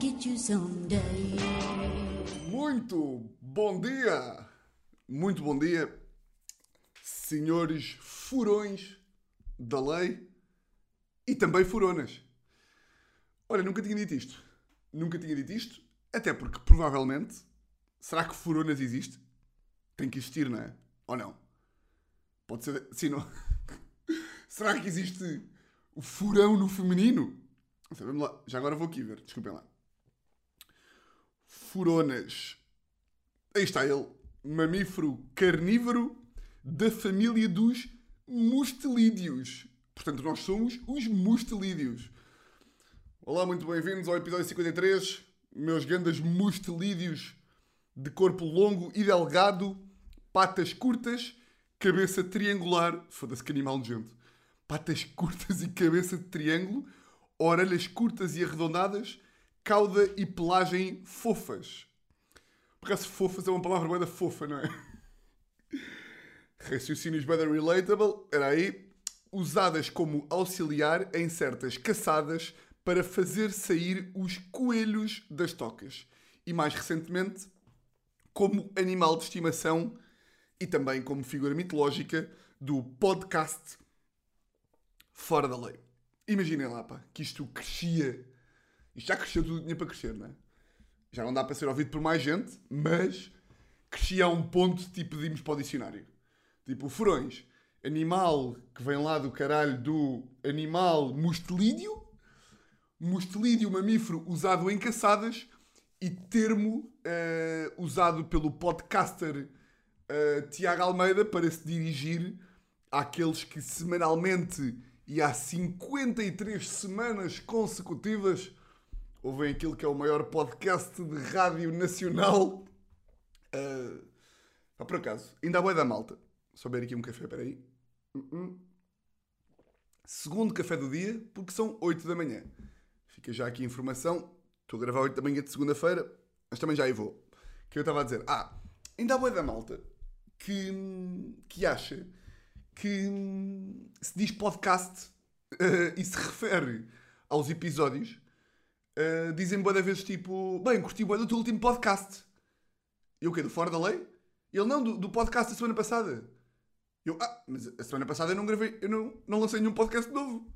get you someday. Muito bom dia! Muito bom dia, senhores furões da lei e também furonas. Olha, nunca tinha dito isto. Nunca tinha dito isto, até porque provavelmente. Será que furonas existe? Tem que existir, não é? Ou não? Pode ser. Sim, não. será que existe o furão no feminino? Vamos lá. Já agora vou aqui ver, desculpem lá. Furonas. Aí está ele. Mamífero carnívoro da família dos mustelídeos. Portanto, nós somos os mustelídeos. Olá, muito bem-vindos ao episódio 53. Meus grandes mustelídeos de corpo longo e delgado, patas curtas, cabeça triangular. Foda-se que animal nojento. Patas curtas e cabeça de triângulo, orelhas curtas e arredondadas, cauda e pelagem fofas. Por acaso, fofas é uma palavra bem fofa, não é? Raciocínios better relatable, era aí, usadas como auxiliar em certas caçadas para fazer sair os coelhos das tocas. E mais recentemente, como animal de estimação e também como figura mitológica do podcast Fora da Lei. Imaginem lá, pá, que isto crescia. Isto já cresceu tudo o tinha para crescer, não é? Já não dá para ser ouvido por mais gente, mas crescia a um ponto tipo pedimos para o dicionário. Tipo, furões. Animal que vem lá do caralho do animal mustelídeo. Mustelídeo mamífero usado em caçadas. E termo eh, usado pelo podcaster eh, Tiago Almeida para se dirigir àqueles que semanalmente e há 53 semanas consecutivas ouvem aquilo que é o maior podcast de rádio nacional. Uh, ah, por acaso, ainda há boi da malta. Só beber aqui um café, peraí. Uh -uh. Segundo café do dia, porque são 8 da manhã. Fica já aqui a informação. Estou a gravar 8 da manhã de segunda-feira, mas também já aí vou. Que eu estava a dizer, ah, ainda há boi da malta que, que acha que se diz podcast uh, e se refere aos episódios, uh, dizem boa vezes tipo, bem, curti boa do teu último podcast. E o quê? Do Fora da Lei? Ele não, do, do podcast da semana passada. Eu, ah, mas a semana passada eu não gravei, eu não, não lancei nenhum podcast novo.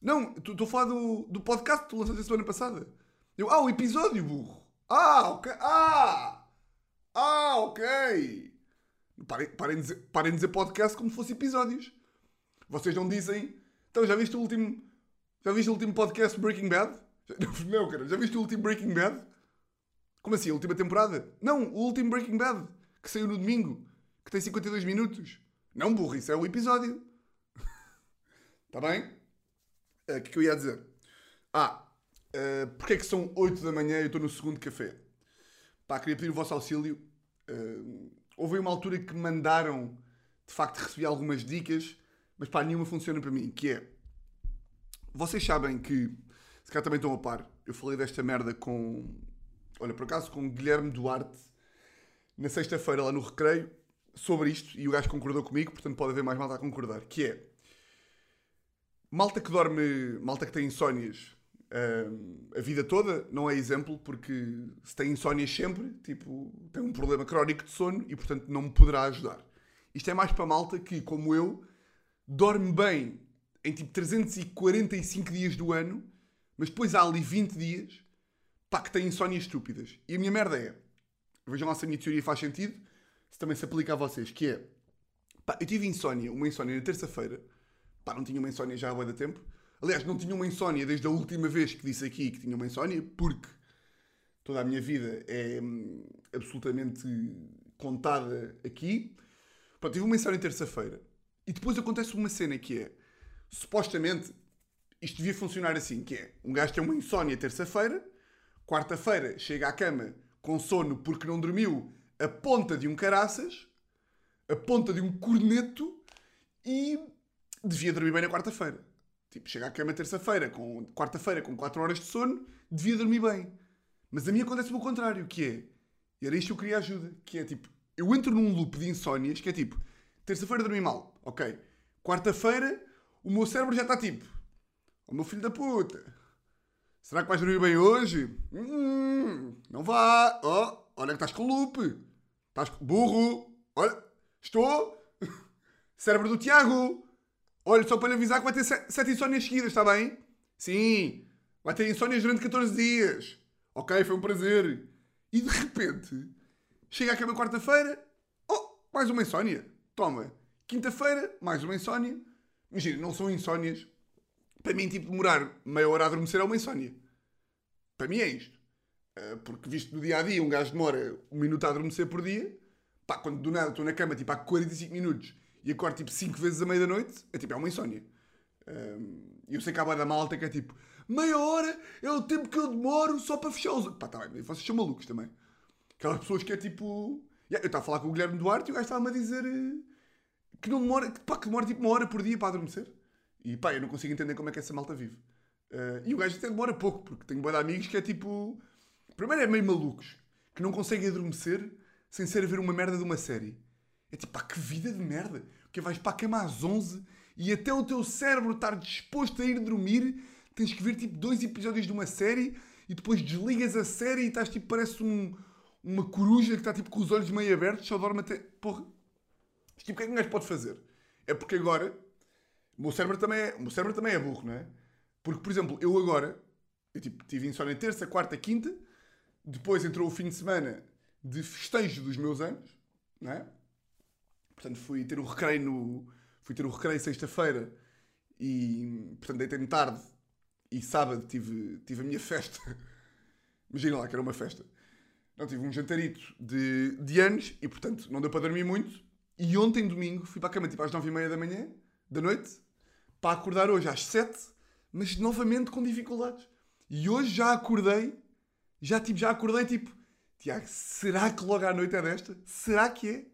Não, estou a falar do, do podcast que tu lançaste a semana passada. Eu, ah, o episódio, burro. Ah, ok. Ah! Ah, ok. Parem, parem, de dizer, parem de dizer podcast como se fosse episódios. Vocês não dizem. Então, já viste o último. Já viste o último podcast Breaking Bad? Não, cara, já viste o último Breaking Bad? Como assim? A última temporada? Não, o último Breaking Bad, que saiu no domingo, que tem 52 minutos. Não, burro, isso é o episódio. Está bem? O uh, que, que eu ia dizer? Ah, uh, porque é que são 8 da manhã e eu estou no segundo café? Pá, queria pedir o vosso auxílio. Uh, houve uma altura que me mandaram, de facto recebi algumas dicas, mas pá, nenhuma funciona para mim, que é... Vocês sabem que, se calhar também estão a par, eu falei desta merda com... Olha, por acaso, com Guilherme Duarte, na sexta-feira lá no Recreio, sobre isto, e o gajo concordou comigo, portanto pode haver mais malta a concordar, que é... Malta que dorme... Malta que tem insónias Uh, a vida toda não é exemplo porque se tem insónias sempre, tipo, tem um problema crónico de sono e portanto não me poderá ajudar. Isto é mais para malta que, como eu, dorme bem em tipo 345 dias do ano, mas depois há ali 20 dias pá, que tem insónias estúpidas. E a minha merda é, vejam lá se a minha teoria faz sentido, se também se aplica a vocês, que é, pá, eu tive insónia, uma insónia na terça-feira, pá, não tinha uma insónia já há boa tempo, Aliás, não tinha uma insónia desde a última vez que disse aqui que tinha uma insónia, porque toda a minha vida é hum, absolutamente contada aqui. Pronto, tive uma insónia terça-feira. E depois acontece uma cena que é, supostamente, isto devia funcionar assim, que é, um gajo tem uma insónia terça-feira, quarta-feira chega à cama com sono porque não dormiu a ponta de um caraças, a ponta de um corneto e devia dormir bem na quarta-feira. Tipo, chega à cama terça-feira, com quarta-feira, com 4 horas de sono, devia dormir bem. Mas a mim acontece o contrário, que é, e era isto que eu queria ajuda, que é tipo, eu entro num loop de insónias, que é tipo, terça-feira dormi mal, ok. Quarta-feira, o meu cérebro já está tipo, oh, meu filho da puta, Será que vais dormir bem hoje? Hum, não vá. Oh, olha que estás com loop. Estás com... Burro. Olha, estou. Cérebro do Tiago. Olha, só para lhe avisar que vai ter sete, insónias seguidas, está bem? Sim. Vai ter insónias durante 14 dias. Ok, foi um prazer. E de repente, chega à cama quarta-feira. Oh, mais uma insónia. Toma. Quinta-feira, mais uma insónia. Imagina, não são insónias. Para mim, tipo, demorar meia hora a adormecer é uma insónia. Para mim é isto. Uh, porque, visto no dia a dia, um gajo demora um minuto a adormecer por dia. Pá, quando do nada estou na cama, tipo, há 45 minutos e acordo, tipo, 5 vezes à meia da noite, é tipo, é uma insónia. E eu sei que há da malta que é tipo, meia hora é o tempo que eu demoro só para fechar os. Pá, tá bem, vocês são malucos também. Aquelas pessoas que é tipo. Eu estava a falar com o Guilherme Duarte e o gajo estava-me a dizer eh, que não demora, que, pá, que demora tipo uma hora por dia para adormecer. E pá, eu não consigo entender como é que essa malta vive. Uh, e o gajo até demora pouco, porque tenho boa de amigos que é tipo. Primeiro é meio malucos, que não conseguem adormecer sem ser a ver uma merda de uma série. É tipo, pá, que vida de merda. Porque vais para a cama às 11 e até o teu cérebro estar disposto a ir dormir, tens que ver tipo dois episódios de uma série e depois desligas a série e estás tipo, parece um, uma coruja que está tipo com os olhos meio abertos, só dorme até. Porra. Tipo, o que é que um gajo pode fazer? É porque agora o meu cérebro também é, o cérebro também é burro, não é? Porque, por exemplo, eu agora eu, tipo, tive insónia terça, quarta, quinta, depois entrou o fim de semana de festejo dos meus anos, não é? Portanto, fui ter o recreio no. Fui ter o recreio sexta-feira e portanto deitei-me tarde e sábado tive, tive a minha festa. Imagina lá que era uma festa. Não, tive um jantarito de, de anos e portanto não deu para dormir muito. E ontem, domingo, fui para a cama tipo às nove e meia da manhã, da noite, para acordar hoje às sete, mas novamente com dificuldades. E hoje já acordei, já, tipo, já acordei tipo, Tiago, será que logo à noite é desta? Será que é?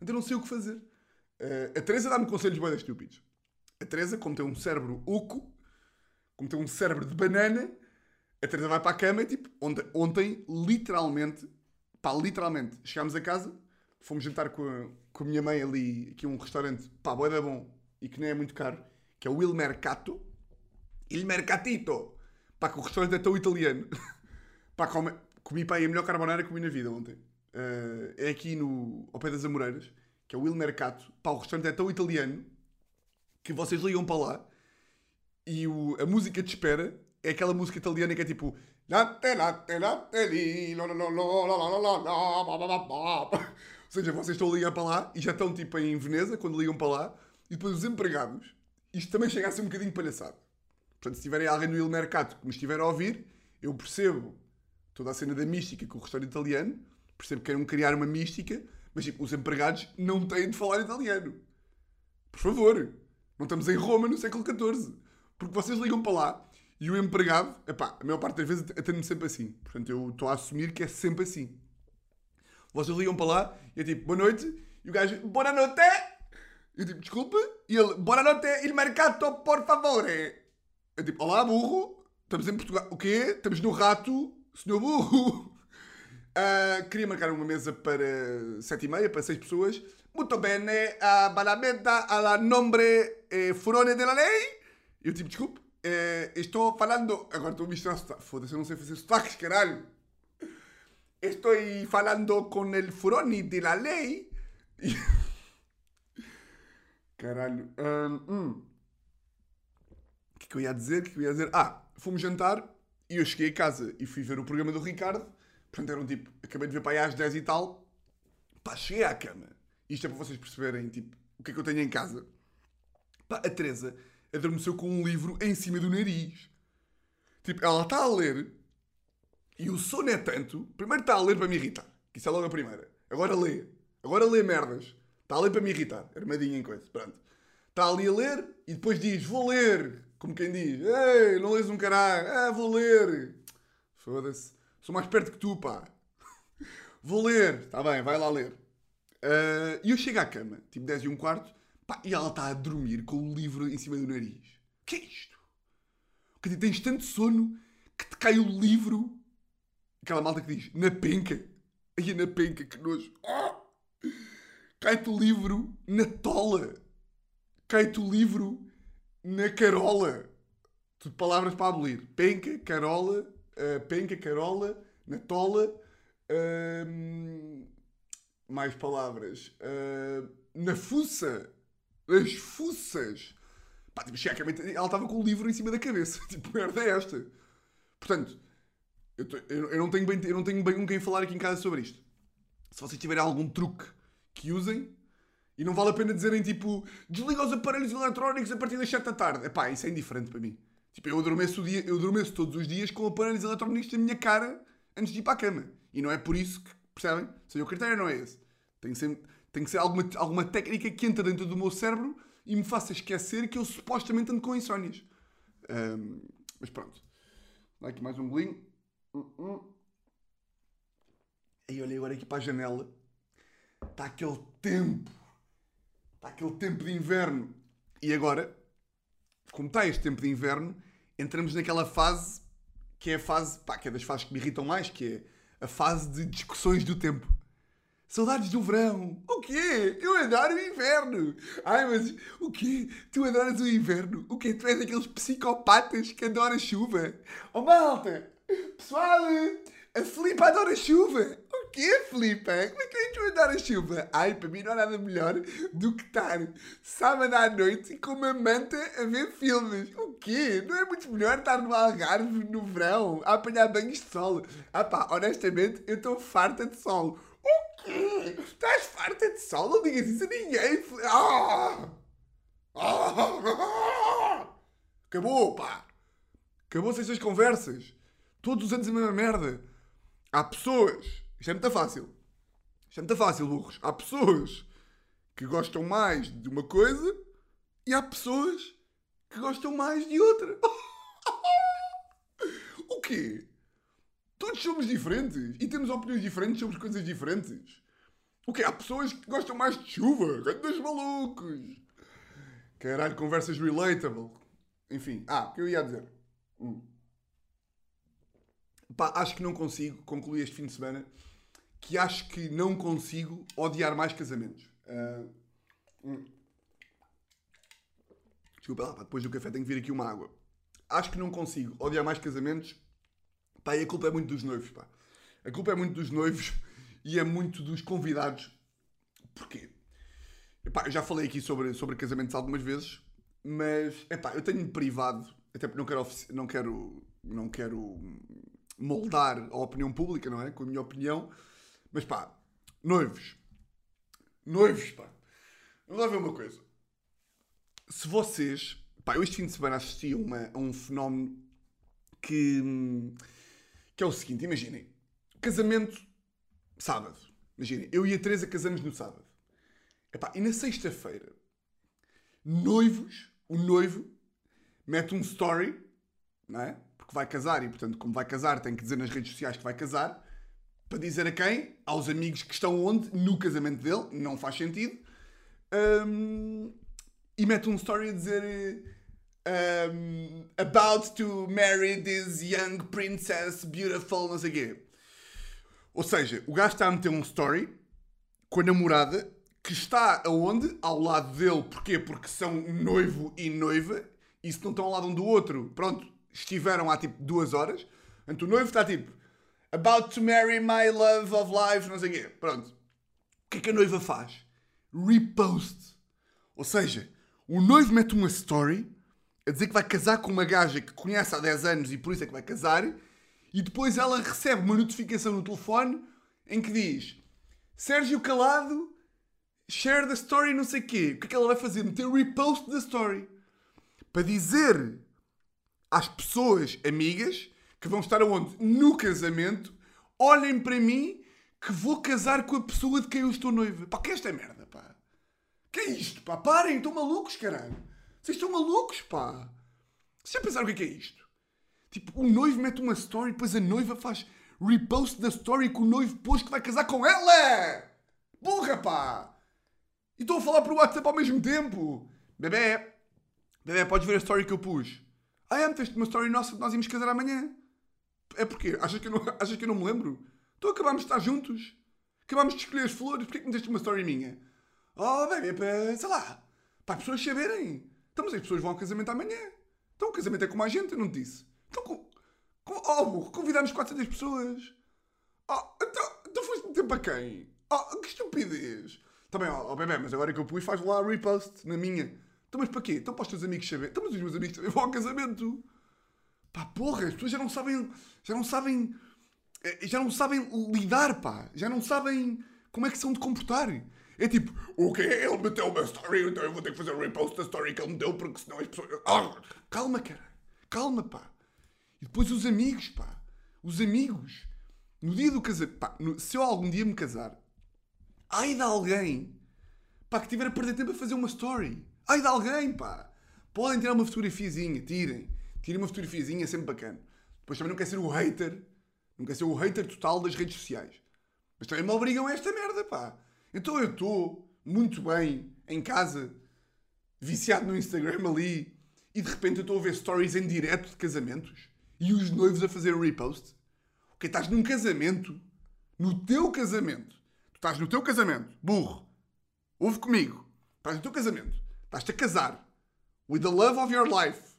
Então não sei o que fazer. Uh, a Teresa dá-me conselhos bem estúpidos. A Teresa, como tem um cérebro oco, como tem um cérebro de banana, a Teresa vai para a cama e tipo, ontem, ontem literalmente, pá, literalmente, chegámos a casa, fomos jantar com a, com a minha mãe ali, aqui um restaurante, pá, boeda bom, e que não é muito caro, que é o Il Mercato. Il Mercatito! Pá, que o restaurante é tão italiano. pá, come, comi pá, a melhor carbonara que comi na vida ontem. Uh, é aqui no, ao pé das Amoreiras, que é o Il Mercato. Pá, o restaurante é tão italiano que vocês ligam para lá e o, a música de espera é aquela música italiana que é tipo. Ou seja, vocês estão a ligar para lá e já estão tipo em Veneza quando ligam para lá e depois os empregados. Isto também chega a ser um bocadinho palhaçado. Portanto, se tiverem alguém no Il Mercato que me estiver a ouvir, eu percebo toda a cena da mística com o restaurante italiano, percebo que queiram criar uma mística, mas tipo, os empregados não têm de falar italiano. Por favor, não estamos em Roma no século XIV. Porque vocês ligam para lá e o empregado, epá, a maior parte das vezes atende-me sempre assim. Portanto, eu estou a assumir que é sempre assim. Vocês ligam para lá e é tipo, boa noite, e o gajo, boa noite! Eu tipo, desculpe, e ele, boa noite, il mercato, por favore! É tipo, olá, burro, estamos em Portugal. O quê? Estamos no rato, senhor burro! Uh, queria marcar uma mesa para sete e meia, para seis pessoas. Muito bem, a balamenta la nombre eh, furone della lei. Eu tipo, desculpe, eh, estou falando. Agora estou a misturar sotaques. Foda-se, eu não sei fazer sotaques, caralho. Estou falando com el furone de la lei. Caralho. Um, hum. O que, é que eu ia dizer? Que, é que eu ia dizer? Ah, fomos jantar e eu cheguei a casa e fui ver o programa do Ricardo. Portanto, eram tipo, acabei de ver para aí às 10 e tal. Pá, cheguei à cama. Isto é para vocês perceberem, tipo, o que é que eu tenho em casa. Pá, a Teresa adormeceu com um livro em cima do nariz. Tipo, ela está a ler e o sono é tanto. Primeiro está a ler para me irritar, que isso é logo a primeira. Agora lê. Agora lê merdas. Está a ler para me irritar. Armadinha em coisa. Pronto. Está ali a ler e depois diz: Vou ler. Como quem diz: Ei, não lês um caralho. Ah, vou ler. Foda-se. Sou mais perto que tu, pá. vou ler. Está bem, vai lá ler. Uh, e eu chego à cama, tipo 10 e um quarto, pá, e ela está a dormir com o livro em cima do nariz. O que é isto? Que tens tanto sono que te cai o livro. Aquela malta que diz, na penca. Aí na penca, que nojo. Oh! Cai-te o livro na tola. Cai-te o livro na carola. Tudo palavras para abolir. Penca, Carola, uh, Penca, Carola, Natola. Uh, mais palavras. Uh, na fuça. As fuças. Pá, tipo, ela estava com o livro em cima da cabeça. Tipo, merda é esta. Portanto, eu, tô, eu, eu, não tenho bem, eu não tenho bem com quem falar aqui em casa sobre isto. Se vocês tiverem algum truque que usem, e não vale a pena dizerem tipo, desliga os aparelhos eletrónicos a partir das 7 da tarde. Epá, isso é indiferente para mim. Tipo, eu adormeço, o dia, eu adormeço todos os dias com aparelhos eletrónicos na minha cara antes de ir para a cama. E não é por isso que, percebem? Seja, o critério não é esse. Tem que ser, tem que ser alguma, alguma técnica que entra dentro do meu cérebro e me faça esquecer que eu supostamente ando com insónias. Um, mas pronto. Dá aqui mais um bolinho. Uh -uh. Aí olhei agora aqui para a janela. Está aquele tempo. Está aquele tempo de inverno. E agora, como está este tempo de inverno, entramos naquela fase que é a fase, pá, que é das fases que me irritam mais, que é a fase de discussões do tempo. Saudades do verão. O quê? Eu adoro o inverno. Ai, mas o quê? Tu adoras o inverno? O quê? Tu és daqueles psicopatas que adoram chuva? Oh, malta! Pessoal, a Filipa adora chuva. Quê, Filipa? Como é que tu adora chuva? Ai, para mim não há nada melhor do que estar sábado à noite com uma manta a ver filmes. O quê? Não é muito melhor estar no Algarve no verão a apanhar banhos de sol? Ah pá, honestamente, eu estou farta de sol. O quê? Estás farta de sol? Não digas isso a ninguém. Ah! Ah! Acabou, pá! Acabou-se estas conversas. Todos os anos a mesma merda. Há pessoas. Isto é muito fácil. Isto é muito fácil, burros. Há pessoas que gostam mais de uma coisa e há pessoas que gostam mais de outra. o quê? Todos somos diferentes e temos opiniões diferentes sobre coisas diferentes. O quê? Há pessoas que gostam mais de chuva. Grandes malucos. Caralho, conversas relatable. Enfim. Ah, o que eu ia dizer? Hum. Pá, acho que não consigo concluir este fim de semana que acho que não consigo odiar mais casamentos. Uh, hum. Desculpa lá, depois do café tenho que vir aqui uma água. Acho que não consigo odiar mais casamentos Pá, e a culpa é muito dos noivos, pá. A culpa é muito dos noivos e é muito dos convidados. Porquê? Epá, eu já falei aqui sobre, sobre casamentos algumas vezes, mas epá, eu tenho-me privado, até porque não quero, não, quero, não quero moldar a opinião pública, não é? Com a minha opinião. Mas pá, noivos. Noivos, pá. Vamos lá ver uma coisa. Se vocês. Pá, eu este fim de semana assisti uma, a um fenómeno que que é o seguinte, imaginem, casamento sábado. Imaginem, eu e a Teresa casamos no sábado. Epá, e na sexta-feira, noivos, o noivo mete um story, não é? Porque vai casar e, portanto, como vai casar, tem que dizer nas redes sociais que vai casar, para dizer a quem? Aos amigos que estão onde? No casamento dele, não faz sentido. Um, e mete um story a dizer um, about to marry this young princess, beautiful, não sei quê. Ou seja, o gajo está a meter um story com a namorada que está aonde? Ao lado dele. Porquê? Porque são noivo e noiva e se não estão ao lado um do outro, pronto, estiveram há tipo duas horas. Portanto, o noivo está tipo about to marry my love of life, não sei o quê. Pronto. O que é que a noiva faz? Repost. Ou seja, o noivo mete uma story a dizer que vai casar com uma gaja que conhece há 10 anos e por isso é que vai casar, e depois ela recebe uma notificação no telefone em que diz Sérgio Calado, share the story, não sei o quê. O que é que ela vai fazer? Meter repost da story. Para dizer às pessoas amigas que vão estar aonde? No casamento, olhem para mim que vou casar com a pessoa de quem eu estou noiva. Pá, que é esta merda, pá? Que é isto, pá? Parem, estão malucos, caralho. Vocês estão malucos, pá! Vocês já pensaram o que é, que é isto? Tipo, o noivo mete uma story, depois a noiva faz repost da story que o noivo pôs que vai casar com ela! Burra, pá! E estou a falar por WhatsApp ao mesmo tempo! Bebê! Bebê, podes ver a story que eu pus? Ah, é, meteste uma story nossa de nós íamos casar amanhã. É porque Achas que eu não, achas que eu não me lembro? Então acabámos de estar juntos. Acabámos de escolher as flores. Porquê que meteste uma story minha? Oh, bebê, sei lá. Para as pessoas saberem. Então, mas as pessoas vão ao casamento amanhã. Então o casamento é como a gente, eu não te disse. Então, com, com, oh, burro, convidámos 400 pessoas. Oh, então, então foste meter para quem? Oh, que estupidez. Também, ó, oh, bebê, mas agora que eu pus, faz lá repost na minha. Então, mas para quê? Então para os teus amigos saber. Então, mas os meus amigos também vão ao casamento. Pá, porra, as pessoas já não sabem. Já não sabem. eh, Já não sabem lidar, pá. Já não sabem como é que são de comportar. É tipo, o quê? Ele meteu uma story, então eu vou ter que fazer um repost da story que ele me deu, porque senão as pessoas. Ah, calma, cara. Calma, pá. E depois os amigos, pá. Os amigos. No dia do casamento. Pá, no- se eu algum dia me casar, ai de alguém pá, que tiver a perder tempo a fazer uma story. Ai de alguém, pá. Podem tirar uma fotografiazinha, tirem. Tirem uma fotografiazinha, sempre bacana. Depois também não quer ser o hater. Não quer ser o hater total das redes sociais. Mas também me obrigam a esta merda, pá. Então eu estou muito bem em casa, viciado no Instagram ali, e de repente eu estou a ver stories em direto de casamentos e os noivos a fazer repost. Ok, estás num casamento, no teu casamento. Tu estás no teu casamento, burro. Ouve comigo. Estás no teu casamento. Estás-te a casar. With the love of your life.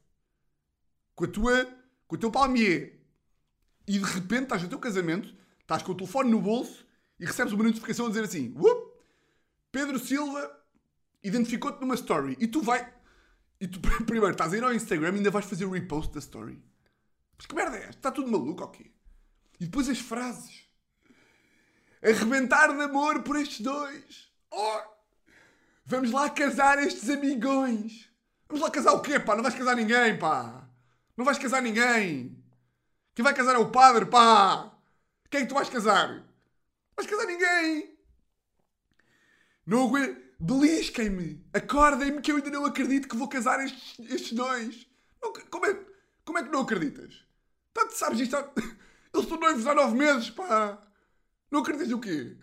Com a tua... Com o teu palmier. E de repente estás no teu casamento, estás com o telefone no bolso e recebes uma notificação a dizer assim: Whoop, Pedro Silva identificou-te numa story. E tu vai. E tu primeiro estás a ir ao Instagram e ainda vais fazer o repost da story. Mas que merda é esta? Está tudo maluco ou quê? E depois as frases. Arrebentar de amor por estes dois. Oh! Vamos lá casar estes amigões. Vamos lá casar o quê, pá? Não vais casar ninguém, pá. Não vais casar ninguém. Quem vai casar é o padre, pá. Quem é que tu vais casar? Não vais casar ninguém. Não aguento. Belisquem-me. Acordem-me que eu ainda não acredito que vou casar estes, estes dois. Não- como, é, como é que não acreditas? Tanto sabes isto. há- Eles estão noivos há nove meses, pá. Não acreditas o quê? Eles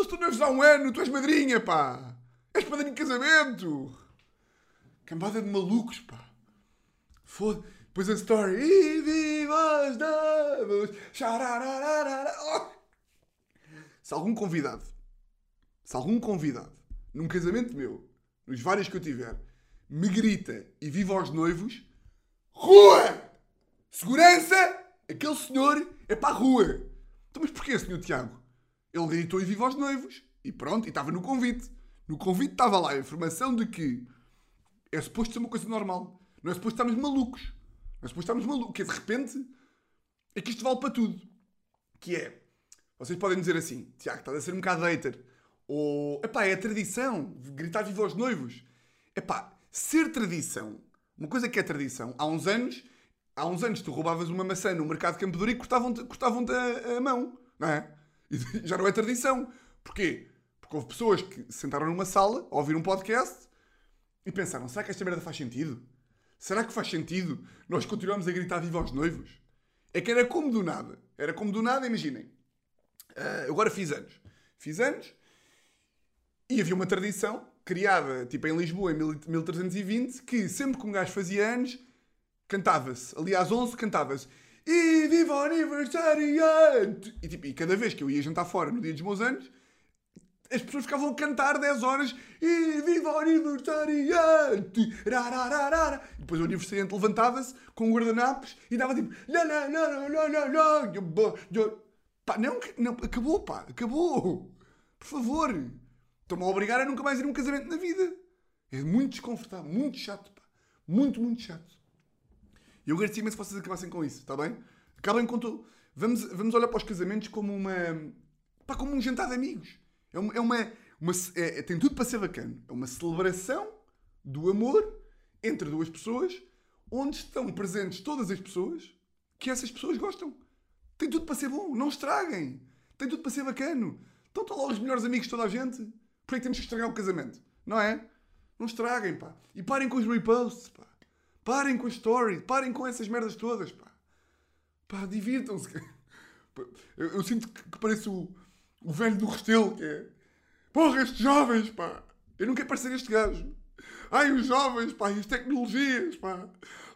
estão noivos há um ano. Tu és madrinha, pá. És padrinho de casamento. Cambada de malucos, pá. Foda. Depois a story. E viva. Xarararara. Oh! Se algum convidado, se algum convidado, num casamento meu, nos vários que eu tiver, me grita e viva aos noivos, rua! Segurança! Aquele senhor é para a rua. Então, mas porquê, senhor Tiago? Ele gritou e viva aos noivos. E pronto, e estava no convite. No convite estava lá a informação de que é suposto ser uma coisa normal. Não é suposto estarmos malucos. É suposto estarmos malucos. Que de repente é que isto vale para tudo. Que é, vocês podem dizer assim, Tiago, estás a ser um bocado hater. Ou, epá, é a tradição, gritar viva aos noivos. Epá, ser tradição, uma coisa que é tradição, há uns anos, há uns anos tu roubavas uma maçã no mercado de Campo e cortavam-te cortavam a, a mão, não é? E já não é tradição. Porquê? Porque houve pessoas que se sentaram numa sala a ouvir um podcast e pensaram, será que esta merda faz sentido? Será que faz sentido nós continuarmos a gritar viva aos noivos? É que era como do nada. Era como do nada, imaginem. Ah, agora fiz anos. Fiz anos e havia uma tradição criada, tipo em Lisboa, em 1320, que sempre que um gajo fazia anos, cantava-se. Ali às 11 cantava-se. E viva o aniversariante! E, tipo, e cada vez que eu ia jantar fora no dia dos meus anos, as pessoas ficavam a cantar 10 horas e viva o aniversariante! Depois o aniversariante levantava-se com guardanapos e dava tipo. Pá, não, não, acabou, pá, acabou. Por favor. Estão-me a obrigar a nunca mais ir a um casamento na vida. É muito desconfortável, muito chato, pá. Muito, muito chato. E eu agradecia imenso se vocês acabassem com isso, está bem? Acabem com tudo. Vamos, vamos olhar para os casamentos como uma. pá, como um jantar de amigos. É uma. É uma, uma é- é- tem tudo para ser bacana. É uma celebração do amor entre duas pessoas, onde estão presentes todas as pessoas que essas pessoas gostam. Tem tudo para ser bom. Não estraguem. Tem tudo para ser bacano. Então estão lá os melhores amigos de toda a gente. Por que temos que estragar o casamento? Não é? Não estraguem, pá. E parem com os reposts, pá. Parem com as stories. Parem com essas merdas todas, pá. Pá, divirtam-se. Eu, eu sinto que, que pareço o, velho do Restelo, que é... Porra, estes jovens, pá. Eu não quero parecer este gajo. Ai, os jovens, pá, e as tecnologias, pá.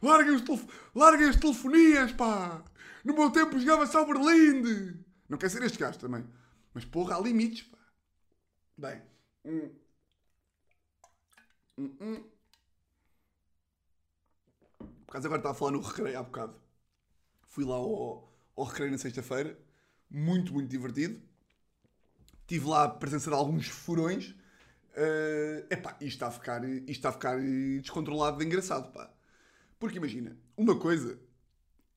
Larguem, os telef... Larguem as telefonias, pá. No meu tempo jogava-se ao Berlinde. Não quer ser este gajo também. Mas, porra, há limites, pá. Bem. Hum. Hum, hum. Por acaso agora estava a falar no recreio há bocado. Fui lá ao, ao recreio na sexta-feira. Muito, muito divertido. Tive lá a presença de alguns furões. Uh, epá, isto está, a ficar, está a ficar descontrolado de engraçado, pá. Porque imagina, uma coisa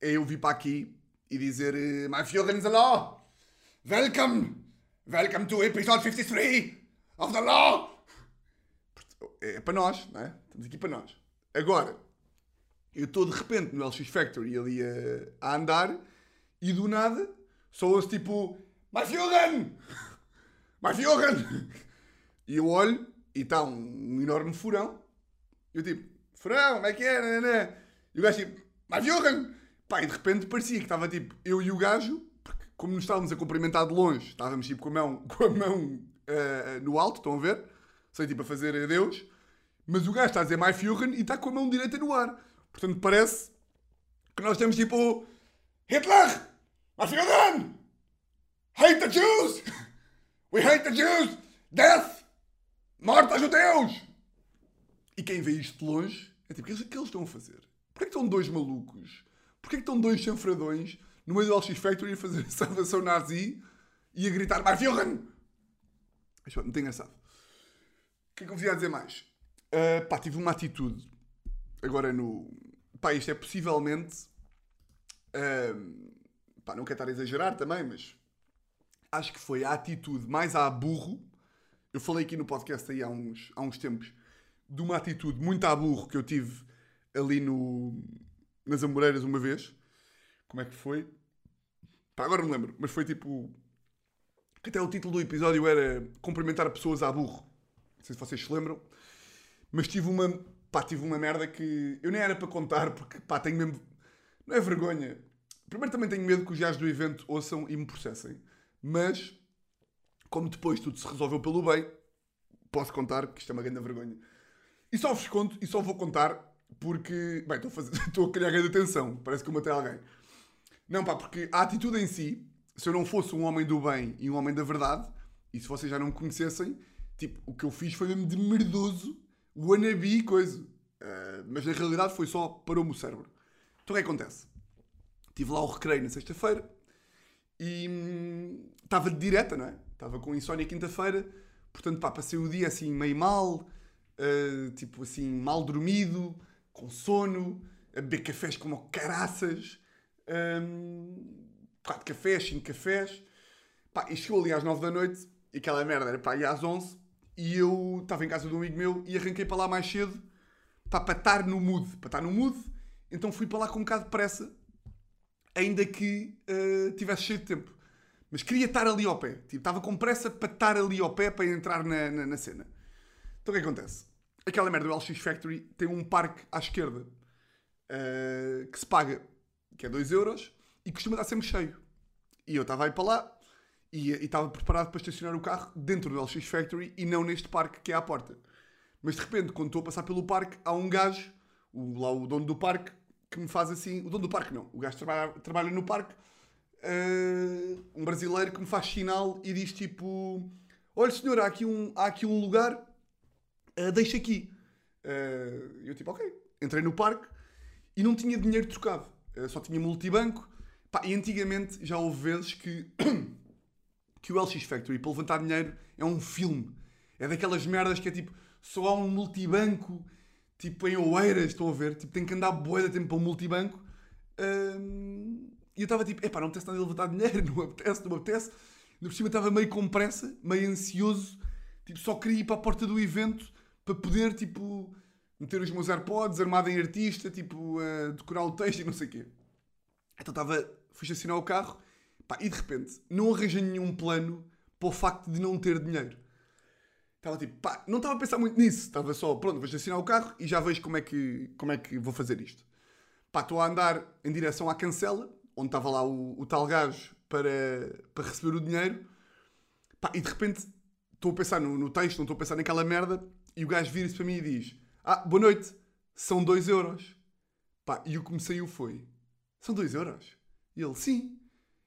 é eu vir para aqui e dizer eh, My the law! Welcome! Welcome to episode 53 of the law! É para nós, não é? Estamos aqui para nós. Agora, eu estou de repente no LX Factory ali a, a andar e do nada só ouço tipo My Führer! My Führer! E eu olho e está um, enorme furão. E eu tipo, furão, como é que é? E o gajo tipo, My Führer! Pá, e de repente parecia que estava tipo eu e o gajo, porque como nos estávamos a cumprimentar de longe, estávamos tipo com a mão, com a mão uh, no alto, estão a ver? Sei tipo a fazer adeus, mas o gajo está a dizer My Führer e está com a mão direita no ar. Portanto, parece que nós temos tipo Hitler! My Führer! Hate the Jews! We hate the Jews! Death! Morte aos judeus! E quem vê isto de longe é tipo, o que é que eles estão a fazer? Porquê que estão dois malucos Porquê que estão dois chanfradões no meio do LX Factory a fazer salvação nazi e a gritar Mais Führer? Mas muito engraçado. O que é que eu vos ia dizer mais? Uh, pá, tive uma atitude agora no. Pá, isto é possivelmente. Uh, pá, não quero estar a exagerar também, mas acho que foi a atitude mais a burro. Eu falei aqui no podcast aí há uns, há uns tempos de uma atitude muito a burro que eu tive ali no, nas Amoreiras uma vez. Como é que foi? Pá, agora não me lembro, mas foi tipo. Que até o título do episódio era Cumprimentar pessoas à burro. Não sei se vocês se lembram. Mas tive uma. Pá, tive uma merda que eu nem era para contar porque, pá, tenho mesmo. Não é vergonha. Primeiro também tenho medo que os gajos do evento ouçam e me processem. Mas, como depois tudo se resolveu pelo bem, posso contar que isto é uma grande vergonha. E só vos conto, e só vou contar porque. Bem, estou a, fazer, estou a criar grande atenção. Parece que eu matei alguém. Não, pá, porque a atitude em si, se eu não fosse um homem do bem e um homem da verdade, e se vocês já não me conhecessem, tipo, o que eu fiz foi mesmo de merdoso, wannabe, coisa. Uh, mas na realidade foi só parou-me o cérebro. Então o que, é que acontece? Estive lá ao recreio na sexta-feira e hum, estava de direta, não é? Estava com insónia quinta-feira, portanto, pá, passei o dia assim meio mal, uh, tipo assim, mal dormido com sono, a beber cafés como caraças, um, quatro cafés, cinco cafés. Pá, e chegou ali às nove da noite, e aquela merda era para ir às onze, e eu estava em casa de um amigo meu e arranquei para lá mais cedo pá, para estar no mood, para estar no mood, então fui para lá com um bocado de pressa, ainda que uh, tivesse cheio de tempo. Mas queria estar ali ao pé. Tipo, estava com pressa para estar ali ao pé para entrar na, na, na cena. Então o que acontece? aquela merda do LX Factory tem um parque à esquerda uh, que se paga, que é 2 euros, e costuma estar sempre cheio. E eu estava aí para lá e estava preparado para estacionar o carro dentro do LX Factory e não neste parque que é à porta. Mas de repente, quando estou a passar pelo parque, há um gajo, o, lá o dono do parque, que me faz assim. O dono do parque não, o gajo trabalha, trabalha no parque, uh, um brasileiro que me faz sinal e diz tipo: Olha, senhor, há aqui um, há aqui um lugar uh, deixa aqui. Uh, eu tipo, ok. Entrei no parque e não tinha dinheiro trocado. Uh, só tinha multibanco. Pá, e antigamente já houve vezes que, que o LX Factory, para levantar dinheiro, é um filme. É daquelas merdas que é tipo, só há um multibanco, tipo em Oeiras, estão a ver? Tipo, tem que andar de tempo para um multibanco. E eu estava tipo, epá, não me apetece nada de levantar dinheiro, não me apetece, não me apetece. No por cima estava meio com pressa, meio ansioso. Tipo, só queria ir para a porta do evento para poder, tipo, meter os meus AirPods, armado em artista, tipo, uh, decorar o texto e não sei o quê. Então estava, fui estacionar o carro pá, e de repente não arranjei nenhum plano para o facto de não ter dinheiro. Estava tipo, pá, não estava a pensar muito nisso. Estava só, pronto, vou estacionar o carro e já vejo como é que, como é que vou fazer isto. Pá, estou a andar em direção à cancela, onde estava lá o, o tal gajo para, para receber o dinheiro. Pá, e de repente estou a pensar no, no texto, não estou a pensar naquela merda e o gajo vira-se para mim e diz: Ah, boa noite, são 2 euros. Pá, e o que me saiu foi: São 2 euros? E ele: Sim.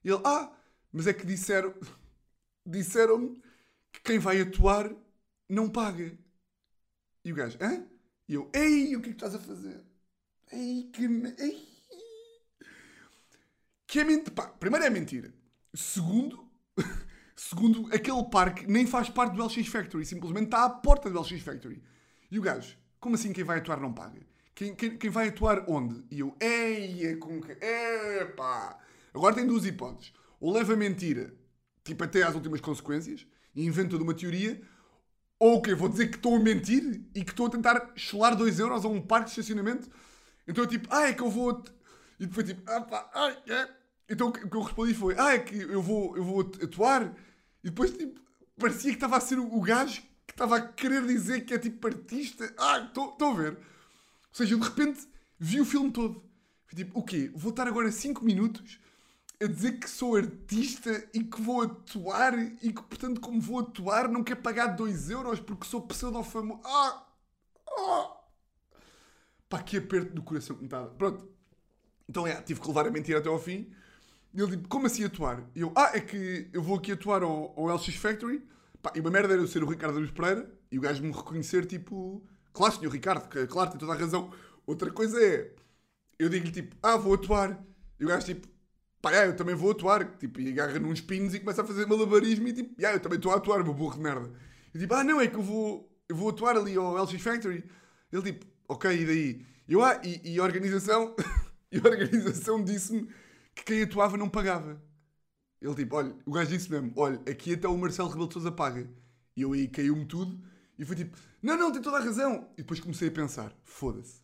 E ele: Ah, mas é que disseram. Disseram-me que quem vai atuar não paga. E o gajo: Hã? E eu: Ei, o que é que estás a fazer? Ai, que. Ai. Que é mentira. Primeiro é mentira. Segundo, segundo, aquele parque nem faz parte do LX Factory. Simplesmente está à porta do LX Factory. E o gajo, como assim quem vai atuar não paga? Quem, quem, quem vai atuar onde? E eu, eia, com que. Epá! Agora tem duas hipóteses. Ou leva mentira, tipo até às últimas consequências, e inventa de uma teoria, ou o quê? Vou dizer que estou a mentir e que estou a tentar chelar 2 euros a um parque de estacionamento. Então eu tipo, ah, é que eu vou. E depois tipo, ah pá, ai, é. Então o que eu respondi foi, ah, é que eu vou, eu vou atuar. E depois tipo, parecia que estava a ser o gajo que estava a querer dizer que é tipo artista. Ah, estou a ver. Ou seja, eu de repente vi o filme todo. Fui tipo, o quê? Vou estar agora 5 minutos a dizer que sou artista e que vou atuar e que, portanto, como vou atuar, não quero pagar 2 euros porque sou pseudo-famoso. Ah! Ah! Pá, que aperto do coração que me estava. Pronto. Então, é, tive que levar a mentira até ao fim. E ele tipo, como assim atuar? E eu, ah, é que eu vou aqui atuar ao, ao LX Factory. Pá, e uma merda era eu ser o Ricardo Luís Pereira e o gajo me reconhecer, tipo, claro, senhor Ricardo, que, claro, tem toda a razão. Outra coisa é, eu digo-lhe tipo, ah, vou atuar. E o gajo tipo, pá, é, eu também vou atuar. Tipo, e agarra nos pinos e começa a fazer malabarismo e tipo, yeah, eu também estou a atuar, meu burro de merda. E tipo, ah, não, é que eu vou, eu vou atuar ali ao LX Factory. Ele tipo, ok, e daí? Eu, ah, e, e a organização, e a organização disse-me que quem atuava não pagava. Ele tipo, olha, o gajo disse mesmo, olha, aqui até o Marcelo Rebelo de Sousa paga. E eu aí caiu-me tudo e foi tipo, não, não, tem toda a razão. E depois comecei a pensar, foda-se.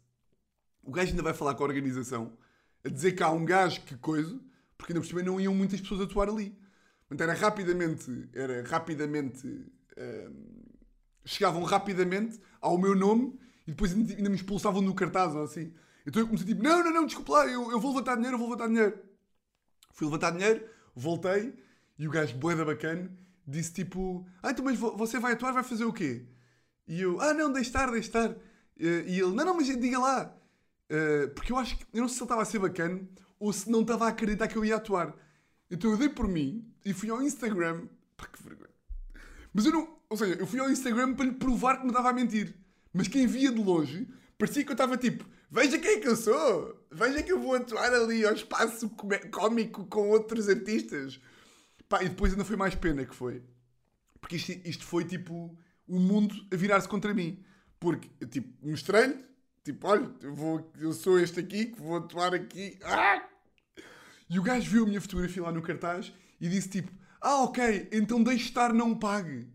O gajo ainda vai falar com a organização a dizer que há um gajo que coisa, porque ainda por cima não iam muitas pessoas atuar ali. Portanto, era rapidamente, era rapidamente, hum, chegavam rapidamente ao meu nome e depois ainda, me expulsavam do cartaz ou assim. Então eu comecei tipo, não, não, não, desculpa lá, eu, eu vou levantar dinheiro, eu vou levantar dinheiro. Fui levantar dinheiro, voltei e o gajo boeda bacana disse tipo, ah, então mas você vai atuar, vai fazer o quê? E eu, ah não, deixe estar, deixe estar. E ele, não, não, mas diga lá. Uh, porque eu acho que, eu não sei se ele estava a ser bacana ou se não estava a acreditar que eu ia atuar. Então eu dei por mim e fui ao Instagram. Pá, que vergonha. Mas eu não, ou seja, eu fui ao Instagram para lhe provar que me estava a mentir. Mas quem via de longe, parecia que eu estava tipo, veja quem é que eu sou, veja que eu vou atuar ali ao espaço cómico com outros artistas. Pá, e depois ainda foi mais pena que foi. Porque isto, isto foi tipo o mundo a virar-se contra mim. Porque, tipo, mostrei-lhe, tipo, olha, eu, vou, eu sou este aqui, que vou atuar aqui. Ah! E o gajo viu a minha fotografia lá no cartaz e disse tipo, ah, ok, então deixe estar, não pague.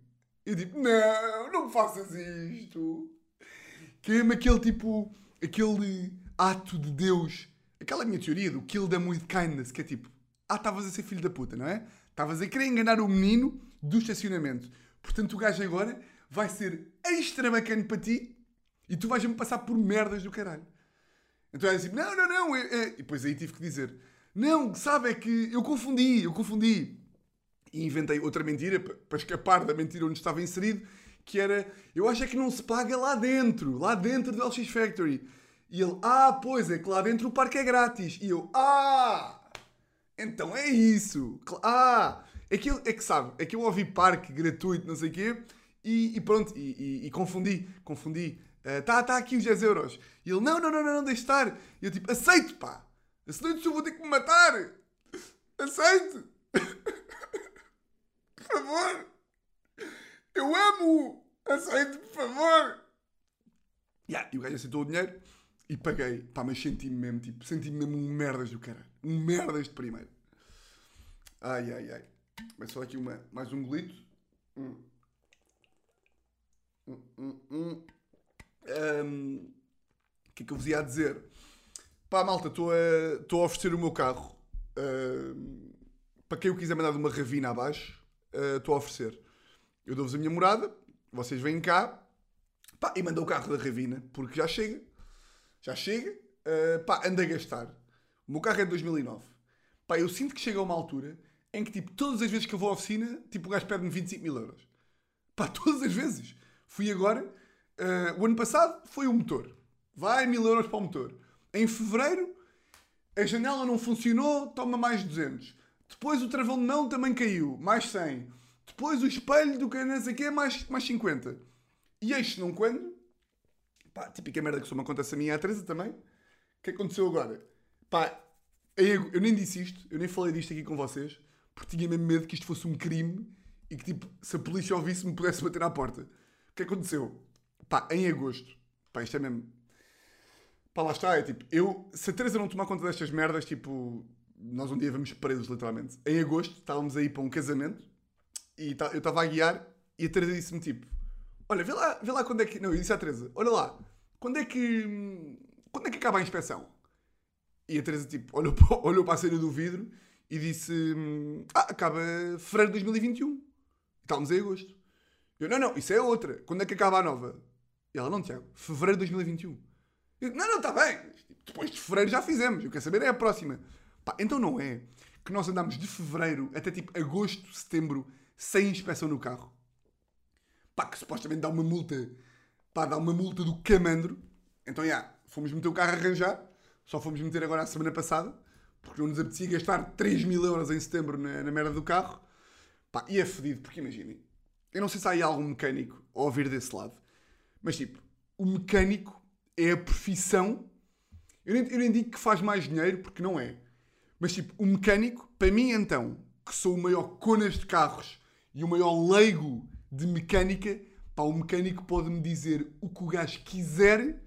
Eu digo, não, não faças isto. Que é aquele tipo, aquele ato de Deus, aquela minha teoria do kill them with kindness, que é tipo, ah, estavas a ser filho da puta, não é? Estavas a querer enganar o menino do estacionamento. Portanto, o gajo agora vai ser extra bacana para ti e tu vais-me passar por merdas do caralho. Então é assim, não, não, não. E depois aí tive que dizer, não, sabe, é que eu confundi, eu confundi. E inventei outra mentira para escapar da mentira onde estava inserido, que era, eu acho é que não se paga lá dentro, lá dentro do LX Factory. E ele, ah, pois é que lá dentro o parque é grátis. E eu, ah, então é isso. Ah, é que, é que sabe, é que eu ouvi parque gratuito, não sei o quê, e, e pronto, e, e, e, confundi, confundi. Está uh, tá aqui os 10 euros. E ele, não, não, não, não, não, deixe estar. E eu tipo, aceito, pá. Senão eu vou ter que me matar. Aceito. por favor. Eu amo. Aceito, por favor. Yeah, e o gajo aceitou o dinheiro e paguei. Pá, mas senti-me mesmo, tipo, senti-me mesmo um merdas do cara. Um merdas de primeiro. Ai, ai, ai. Mas só aqui uma, mais um golito. Hum. Hum, hum, hum. Um, o que é que eu vos ia dizer? Pá, malta, estou a, a oferecer o meu carro. Uh, para quem eu quiser mandar de uma ravina abaixo, estou uh, a oferecer. Eu dou-vos a minha morada, vocês vêm cá pá, e mandam o carro da ravina, porque já chega. Já chega. Uh, pá, anda a gastar. O meu carro é de 2009. Pá, eu sinto que chega a uma altura em que, tipo, todas as vezes que eu vou à oficina, tipo, o gajo pede-me 25 mil euros. Pá, todas as vezes. Fui agora, uh, o ano passado foi o motor. Vai mil euros para o motor. Em fevereiro, a janela não funcionou, toma mais 200. Depois o travão de mão também caiu, mais 100. Depois o espelho do que não sei quê, mais, mais 50. E este não quando, pá, típica merda que só me acontece a mim e à Teresa também, O que aconteceu agora? Pá, ago- eu nem disse isto, eu nem falei disto aqui com vocês, porque tinha mesmo medo que isto fosse um crime e que, tipo, se a polícia ouvisse, me pudesse bater à porta. O que aconteceu? Pá, em agosto, pá, isto é mesmo. Pá, lá está, é tipo, eu, se a Teresa não tomar conta destas merdas, tipo, nós um dia vamos presos, literalmente. Em agosto, estávamos aí para um casamento e tá- eu estava a guiar e a Teresa disse-me, tipo, olha, vê lá, vê lá quando é que. Não, eu disse à Teresa, olha lá, quando é que. Quando é que acaba a inspeção? E a Teresa, tipo, olhou, para- olhou para a cena do vidro e disse: hum, Ah, acaba fevereiro de 2021. E estávamos em agosto. Eu, não, não, isso é outra. Quando é que acaba a nova? E ela, não, Tiago, fevereiro de 2021. Eu, não, não, está bem. Depois de fevereiro já fizemos. Eu quero saber é a próxima. Pá, então não é que nós andamos de fevereiro até tipo agosto, setembro, sem inspeção no carro. Pá, que supostamente dá uma multa. Pá, dá uma multa do camandro. Então, já, fomos meter o carro a arranjar. Só fomos meter agora a semana passada. Porque não nos apetecia gastar 3 mil euros em setembro na, na merda do carro. Pá, e é fedido, porque imaginem. Eu não sei se há aí algum mecânico a ouvir desse lado. Mas tipo, o mecânico é a profissão. Eu nem, eu nem digo que faz mais dinheiro, porque não é. Mas tipo, o mecânico, para mim então, que sou o maior conas de carros e o maior leigo de mecânica, pá, o mecânico pode-me dizer o que o gajo quiser,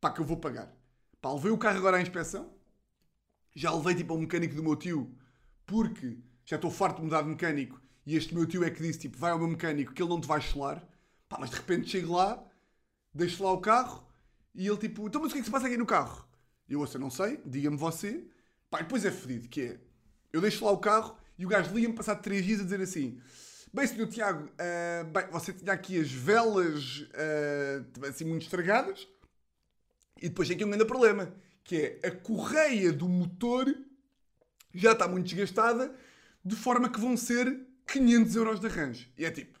pá, que eu vou pagar. Pá, levei o carro agora à inspeção, já levei tipo ao mecânico do meu tio, porque já estou farto de mudar de mecânico, e este meu tio é que disse, tipo, vai ao meu mecânico, que ele não te vai chelar. Pá, mas de repente chego lá, deixo lá o carro, e ele tipo, então mas o que é que se passa aqui no carro? E eu, ouça, não sei, diga-me você. Pá, depois é fedido, que é, eu deixo lá o carro, e o gajo liga-me passado 3 dias a dizer assim, bem, senhor Tiago, ah, bem, você tinha aqui as velas ah, assim muito estragadas, e depois tem aqui um grande problema, que é a correia do motor já está muito desgastada, de forma que vão ser 500 euros de arranjo. E é tipo,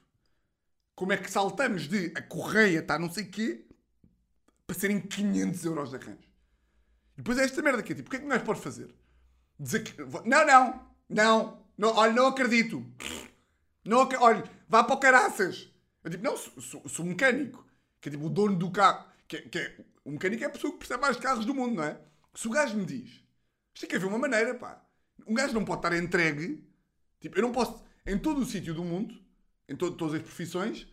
como é que saltamos de a correia está não sei quê para serem 500 euros de arranjo? E depois é esta merda aqui, tipo, o que é que um gajo pode fazer? Dizer que... Não, não, não, não olha, não acredito. Não, ac- olha, vá para o caraças. Eu tipo, não, sou, sou, sou mecânico. Que é tipo o dono do carro. Que, é- que é, o mecânico é a pessoa que percebe mais carros do mundo, não é? Se o gajo me diz, isto tem que haver uma maneira, pá. Um gajo não pode estar entregue. Tipo, eu não posso, em todo o sítio do mundo, em to- todas as profissões,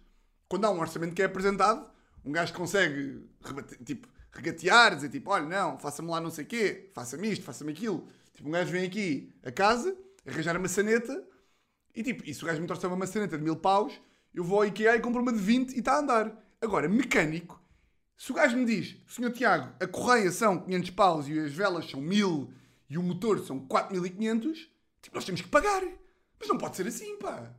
quando há um orçamento que é apresentado, um gajo consegue rebate- tipo, regatear, dizer tipo, olha, não, faça-me lá não sei o quê, faça-me isto, faça-me aquilo. Tipo, um gajo vem aqui a casa, arranjar a maçaneta, e tipo, e se o gajo me trouxer uma maçaneta de mil paus, eu vou ao IKEA e compro uma de 20 e está a andar. Agora, mecânico, se o gajo me diz, Senhor Tiago, a correia são 500 paus e as velas são 1000 e o motor são 4500, tipo, nós temos que pagar. Mas não pode ser assim, pá.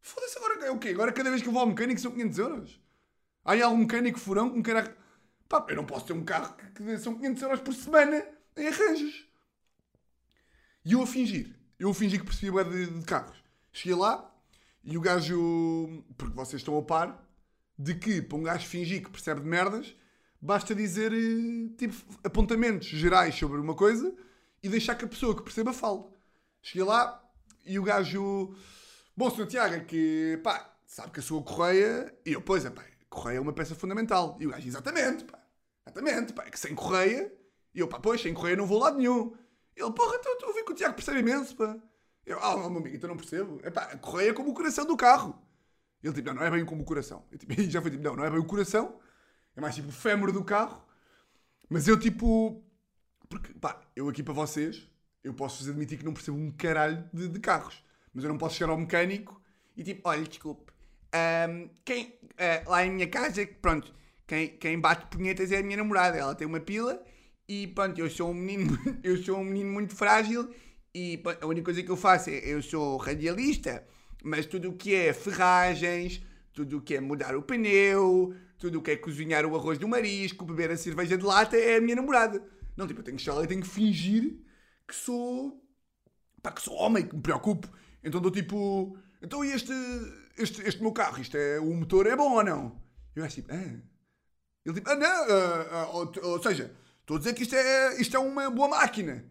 Foda-se agora, é o quê? Agora cada vez que eu vou ao mecânico são 500 euros. Há algum mecânico furão que me queira... Pá, eu não posso ter um carro que, são 500 euros por semana em arranjos. E eu a fingir. Eu a fingir que percebia de, de carros. Cheguei lá e o gajo... Porque vocês estão a par de que para um gajo fingir que percebe de merdas, basta dizer eh, tipo, apontamentos gerais sobre uma coisa e deixar que a pessoa que perceba fale. Cheguei lá e o gajo... Bom, senhor Tiago, é que, pá, sabe que a sua correia... E eu, pois é, pá, correia é uma peça fundamental. E o gajo, exatamente, pá, exatamente, pá, é que sem correia... E eu, pá, pois, sem correia não vou lá nenhum. Ele, porra, estou a ver que o Tiago percebe imenso, pá. Eu, ah, meu amigo, então não percebo. É pá, a correia é como o coração do carro. Ele, tipo, não, não é bem como o coração. Tipo, e já foi tipo, não, não é bem o coração. É mais tipo o fémur do carro. Mas eu, tipo... Porque, pá, eu aqui para vocês, eu posso admitir que não percebo um caralho de, de carros. Mas eu não posso chegar ao mecânico e tipo, olha, desculpe. Ahm, quem, ah, lá em minha casa, pronto, quem, quem bate punhetas é a minha namorada. Ela tem uma pila e pronto, eu sou um menino, eu sou um menino muito frágil e pá, a única coisa que eu faço é, eu sou radialista, mas tudo o que é ferragens, tudo o que é mudar o pneu, tudo o que é cozinhar o arroz do marisco, beber a cerveja de lata é a minha namorada. Não, tipo, eu tenho que chegar lá e tenho que fingir que sou. pá, que sou homem, que me preocupo. Então dou tipo. Então este, este, este meu carro, isto é, o motor é bom ou não? Eu acho tipo, ah. Ele tipo, ah não, ah, ah, ou, ou seja, estou a dizer que isto é, isto é uma boa máquina.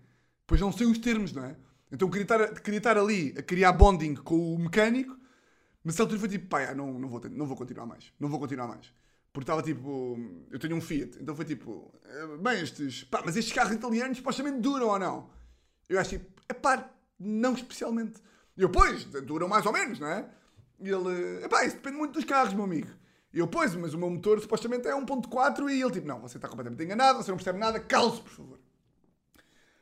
Pois não sei os termos, não é? Então queria estar, queria estar ali a criar bonding com o mecânico, mas a altura foi tipo, pá, ah, não, não, vou, não vou continuar mais. Não vou continuar mais. Porque estava tipo. Eu tenho um Fiat, então foi tipo. eh, Bem, estes. Pá, mas estes carros italianos supostamente duram ou não? Eu acho tipo. É pá, não especialmente. E eu, pois, duram mais ou menos, não é? E ele. É pá, isso depende muito dos carros, meu amigo. E eu, pois, mas o meu motor supostamente é 1.4 e ele tipo, não, você está completamente enganado, você não percebe nada, calce, por favor.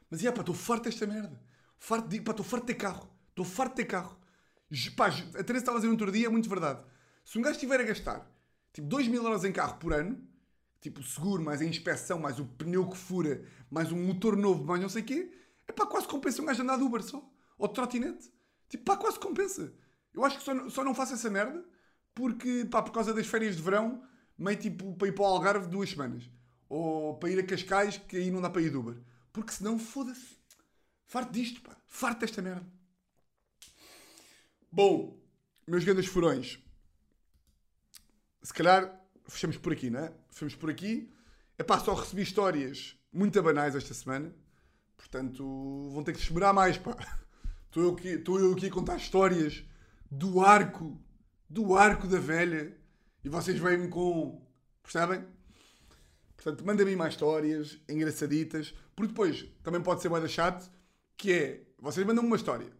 Mas, é pá, estou farto desta merda. Farto de, estou farto de ter carro. Estou farto de ter carro. Pá, a Teresa estava a dizer no outro dia, é muito verdade. Se um gajo estiver a gastar, tipo, 2 mil euros em carro por ano, tipo, seguro, mais a inspeção, mais o pneu que fura, mais um motor novo, mais não sei o quê, é pá, quase compensa um gajo andar de Uber só. Ou de trotinete. Tipo, pá, quase compensa. Eu acho que só, só não faço essa merda porque, pá, por causa das férias de verão, meio tipo para ir para o Algarve duas semanas. Ou para ir a Cascais, que aí não dá para ir de Uber. Porque senão, foda-se. Farto disto, pá. Farto desta merda. Bom, meus grandes furões. Se calhar fechamos por aqui, não é? Fechamos por aqui. É pá, só recebi histórias muito banais esta semana. Portanto, vão ter que se esmerar mais, pá. Estou eu, aqui, estou eu aqui a contar histórias do arco, do arco da velha. E vocês vêm-me com... Percebem? Portanto, manda-me mais histórias engraçaditas. Porque depois também pode ser mais chato, que é... Vocês mandam-me uma história.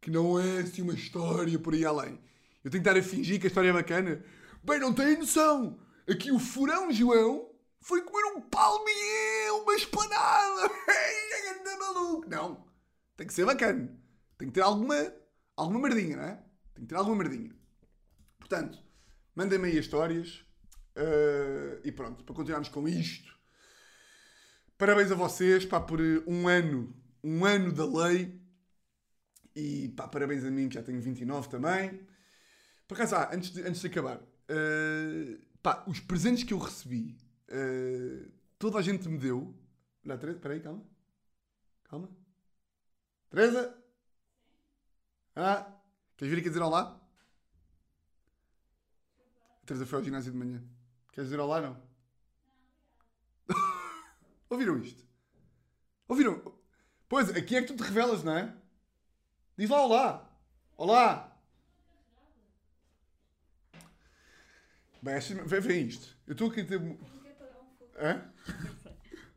Que não é assim uma história por aí além. Eu tenho que estar a fingir que a história é bacana. Bem, não têm noção. Aqui o furão João foi comer um palmier, uma espanada. Não. Tem que ser bacana. Tem que ter alguma, alguma merdinha, não é? Tem que ter alguma merdinha. Portanto, mandem-me aí as histórias. eh, e pronto, para continuarmos com isto. Parabéns a vocês, pá, por eh, um ano, um ano da lei. E pá, parabéns a mim que já tenho 29 também. Por acaso, ah, antes, de, antes de acabar, eh, pá, os presentes que eu recebi, eh, toda a gente me deu. Olha, Teresa, espera aí, calma. Calma. Teresa? Ah, queres vir aqui dizer olá? A Teresa foi ao ginásio de manhã. Queres dizer olá, não? Ouviram isto? Ouviram? Pois, aqui é que tu te revelas, não é? Diz lá olá. Olá. Bem, vê, vê isto. Eu estou aqui a ter... Hã?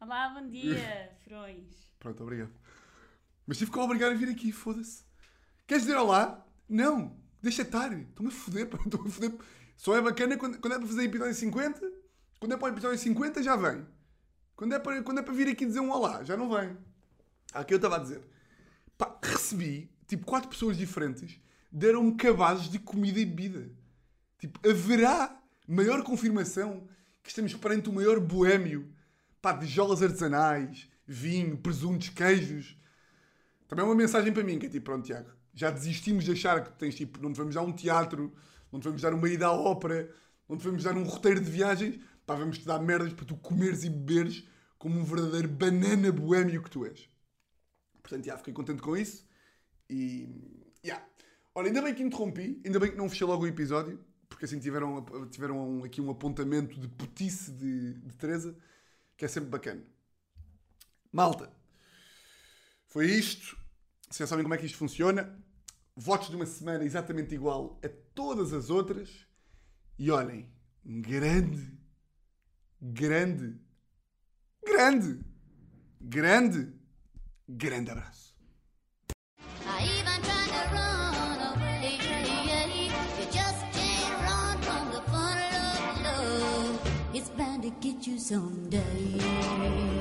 Olá, bom dia, furões. Pronto, obrigado. Mas tive que obrigar a vir aqui, foda-se. Queres dizer olá? Não. Deixa estar. Estou-me a foder. Estou-me a foder. Só é bacana quando, quando é para fazer episódio 50. Quando é para o episódio 50, já vem. Quando é, para, quando é para vir aqui dizer um olá, já não vem. Aqui eu estava a dizer. Pá, recebi, tipo, quatro pessoas diferentes deram-me cabazes de comida e bebida. Tipo, haverá maior confirmação que estamos perante o maior boémio. Pá, de jolas artesanais, vinho, presuntos, queijos. Também é uma mensagem para mim, que é tipo, pronto, Tiago, já desistimos de achar que tens, tipo, não te vamos dar um teatro, não te vamos dar uma ida à ópera, não te vamos dar um roteiro de viagens, pá, vamos te dar merdas para tu comeres e beberes como um verdadeiro banana boémio que tu és. Portanto, já, fiquei contente com isso. E, já. Olha, ainda bem que interrompi, ainda bem que não fechei logo o episódio, porque assim tiveram, tiveram aqui um apontamento de putice de, de Teresa, que é sempre bacana. Malta, foi isto. Vocês sabem como é que isto funciona. Votos de uma semana exatamente igual a todas as outras. E olhem, um grande, grande, grande, grande, grande abraço. It's bound to get you someday.